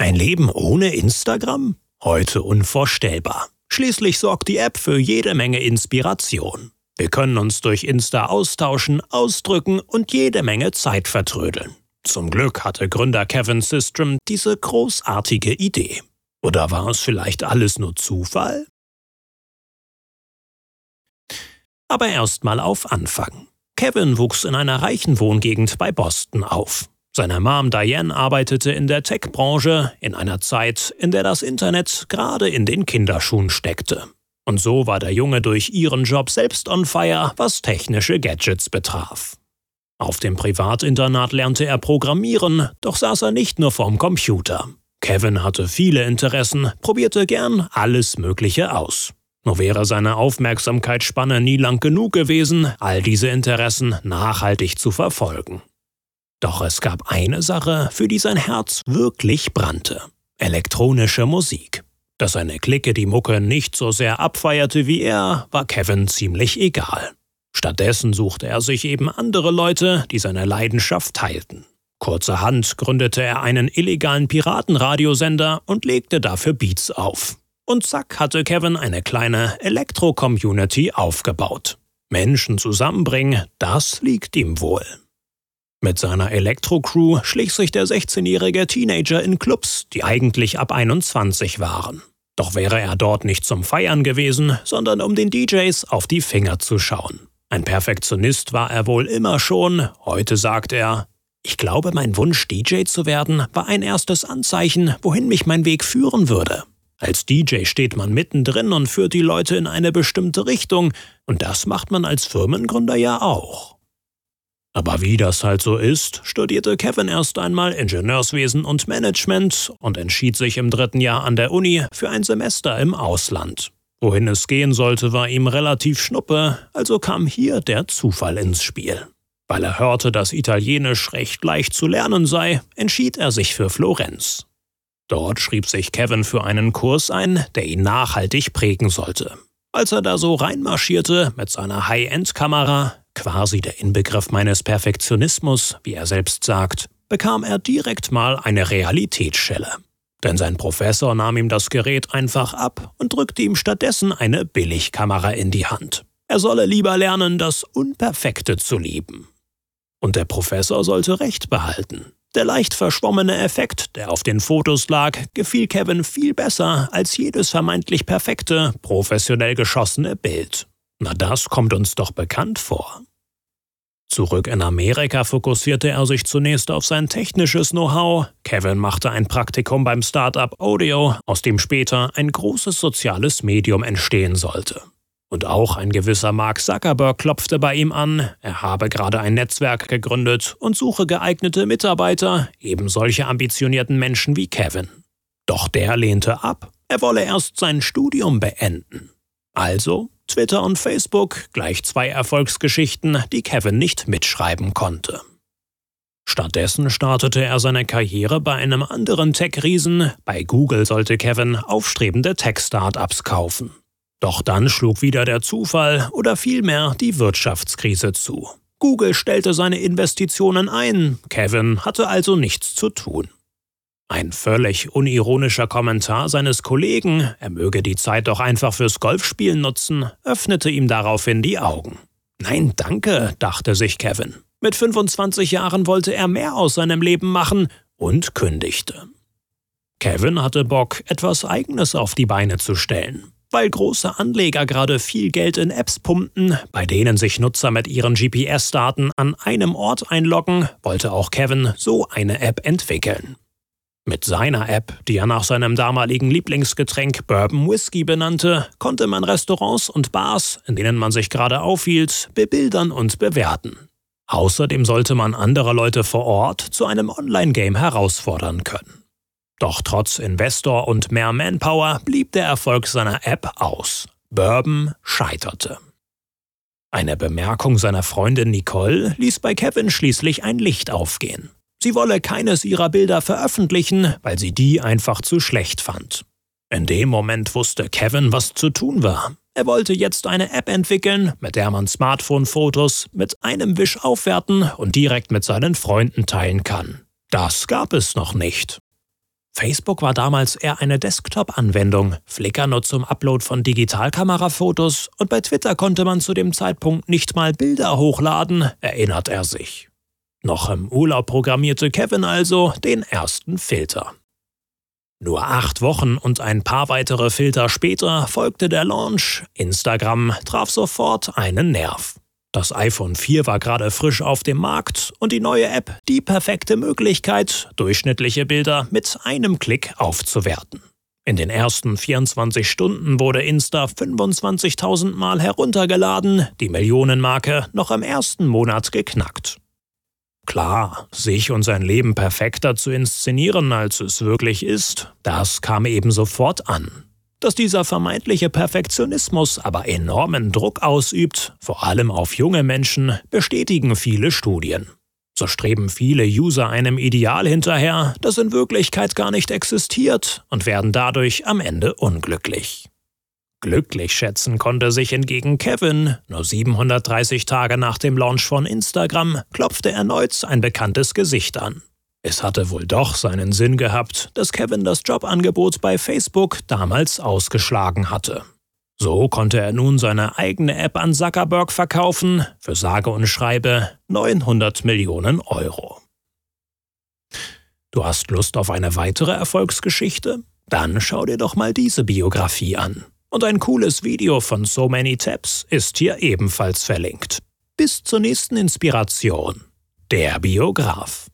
Ein Leben ohne Instagram? Heute unvorstellbar. Schließlich sorgt die App für jede Menge Inspiration. Wir können uns durch Insta austauschen, ausdrücken und jede Menge Zeit vertrödeln. Zum Glück hatte Gründer Kevin Systrom diese großartige Idee. Oder war es vielleicht alles nur Zufall? Aber erstmal auf Anfang. Kevin wuchs in einer reichen Wohngegend bei Boston auf. Seine Mom Diane arbeitete in der Tech-Branche in einer Zeit, in der das Internet gerade in den Kinderschuhen steckte. Und so war der Junge durch ihren Job selbst on fire, was technische Gadgets betraf. Auf dem Privatinternat lernte er Programmieren, doch saß er nicht nur vorm Computer. Kevin hatte viele Interessen, probierte gern alles Mögliche aus. Nur wäre seine Aufmerksamkeitsspanne nie lang genug gewesen, all diese Interessen nachhaltig zu verfolgen. Doch es gab eine Sache, für die sein Herz wirklich brannte. Elektronische Musik. Dass seine Clique die Mucke nicht so sehr abfeierte wie er, war Kevin ziemlich egal. Stattdessen suchte er sich eben andere Leute, die seine Leidenschaft teilten. Kurzerhand gründete er einen illegalen Piratenradiosender und legte dafür Beats auf. Und zack hatte Kevin eine kleine Elektro-Community aufgebaut. Menschen zusammenbringen, das liegt ihm wohl. Mit seiner Elektro-Crew schlich sich der 16-jährige Teenager in Clubs, die eigentlich ab 21 waren. Doch wäre er dort nicht zum Feiern gewesen, sondern um den DJs auf die Finger zu schauen. Ein Perfektionist war er wohl immer schon, heute sagt er, ich glaube, mein Wunsch, DJ zu werden, war ein erstes Anzeichen, wohin mich mein Weg führen würde. Als DJ steht man mittendrin und führt die Leute in eine bestimmte Richtung, und das macht man als Firmengründer ja auch. Aber wie das halt so ist, studierte Kevin erst einmal Ingenieurswesen und Management und entschied sich im dritten Jahr an der Uni für ein Semester im Ausland. Wohin es gehen sollte, war ihm relativ schnuppe, also kam hier der Zufall ins Spiel. Weil er hörte, dass Italienisch recht leicht zu lernen sei, entschied er sich für Florenz. Dort schrieb sich Kevin für einen Kurs ein, der ihn nachhaltig prägen sollte. Als er da so reinmarschierte mit seiner High-End-Kamera, quasi der Inbegriff meines Perfektionismus, wie er selbst sagt, bekam er direkt mal eine Realitätsschelle. Denn sein Professor nahm ihm das Gerät einfach ab und drückte ihm stattdessen eine Billigkamera in die Hand. Er solle lieber lernen, das Unperfekte zu lieben. Und der Professor sollte Recht behalten. Der leicht verschwommene Effekt, der auf den Fotos lag, gefiel Kevin viel besser als jedes vermeintlich perfekte, professionell geschossene Bild. Na das kommt uns doch bekannt vor. Zurück in Amerika fokussierte er sich zunächst auf sein technisches Know-how. Kevin machte ein Praktikum beim Startup Audio, aus dem später ein großes soziales Medium entstehen sollte. Und auch ein gewisser Mark Zuckerberg klopfte bei ihm an, er habe gerade ein Netzwerk gegründet und suche geeignete Mitarbeiter, eben solche ambitionierten Menschen wie Kevin. Doch der lehnte ab, er wolle erst sein Studium beenden. Also Twitter und Facebook gleich zwei Erfolgsgeschichten, die Kevin nicht mitschreiben konnte. Stattdessen startete er seine Karriere bei einem anderen Tech-Riesen, bei Google sollte Kevin aufstrebende Tech-Startups kaufen. Doch dann schlug wieder der Zufall oder vielmehr die Wirtschaftskrise zu. Google stellte seine Investitionen ein, Kevin hatte also nichts zu tun. Ein völlig unironischer Kommentar seines Kollegen, er möge die Zeit doch einfach fürs Golfspielen nutzen, öffnete ihm daraufhin die Augen. Nein, danke, dachte sich Kevin. Mit 25 Jahren wollte er mehr aus seinem Leben machen und kündigte. Kevin hatte Bock, etwas Eigenes auf die Beine zu stellen. Weil große Anleger gerade viel Geld in Apps pumpen, bei denen sich Nutzer mit ihren GPS-Daten an einem Ort einloggen, wollte auch Kevin so eine App entwickeln. Mit seiner App, die er nach seinem damaligen Lieblingsgetränk Bourbon Whisky benannte, konnte man Restaurants und Bars, in denen man sich gerade aufhielt, bebildern und bewerten. Außerdem sollte man andere Leute vor Ort zu einem Online-Game herausfordern können. Doch trotz Investor und mehr Manpower blieb der Erfolg seiner App aus. Bourbon scheiterte. Eine Bemerkung seiner Freundin Nicole ließ bei Kevin schließlich ein Licht aufgehen. Sie wolle keines ihrer Bilder veröffentlichen, weil sie die einfach zu schlecht fand. In dem Moment wusste Kevin, was zu tun war. Er wollte jetzt eine App entwickeln, mit der man Smartphone-Fotos mit einem Wisch aufwerten und direkt mit seinen Freunden teilen kann. Das gab es noch nicht. Facebook war damals eher eine Desktop-Anwendung, Flickr nur zum Upload von Digitalkamerafotos und bei Twitter konnte man zu dem Zeitpunkt nicht mal Bilder hochladen, erinnert er sich. Noch im Urlaub programmierte Kevin also den ersten Filter. Nur acht Wochen und ein paar weitere Filter später folgte der Launch. Instagram traf sofort einen Nerv. Das iPhone 4 war gerade frisch auf dem Markt und die neue App die perfekte Möglichkeit, durchschnittliche Bilder mit einem Klick aufzuwerten. In den ersten 24 Stunden wurde Insta 25.000 Mal heruntergeladen, die Millionenmarke noch im ersten Monat geknackt. Klar, sich und sein Leben perfekter zu inszenieren, als es wirklich ist, das kam eben sofort an. Dass dieser vermeintliche Perfektionismus aber enormen Druck ausübt, vor allem auf junge Menschen, bestätigen viele Studien. So streben viele User einem Ideal hinterher, das in Wirklichkeit gar nicht existiert und werden dadurch am Ende unglücklich. Glücklich schätzen konnte sich hingegen Kevin. Nur 730 Tage nach dem Launch von Instagram klopfte erneut ein bekanntes Gesicht an. Es hatte wohl doch seinen Sinn gehabt, dass Kevin das Jobangebot bei Facebook damals ausgeschlagen hatte. So konnte er nun seine eigene App an Zuckerberg verkaufen, für sage und schreibe 900 Millionen Euro. Du hast Lust auf eine weitere Erfolgsgeschichte? Dann schau dir doch mal diese Biografie an. Und ein cooles Video von So Many Taps ist hier ebenfalls verlinkt. Bis zur nächsten Inspiration. Der Biograf.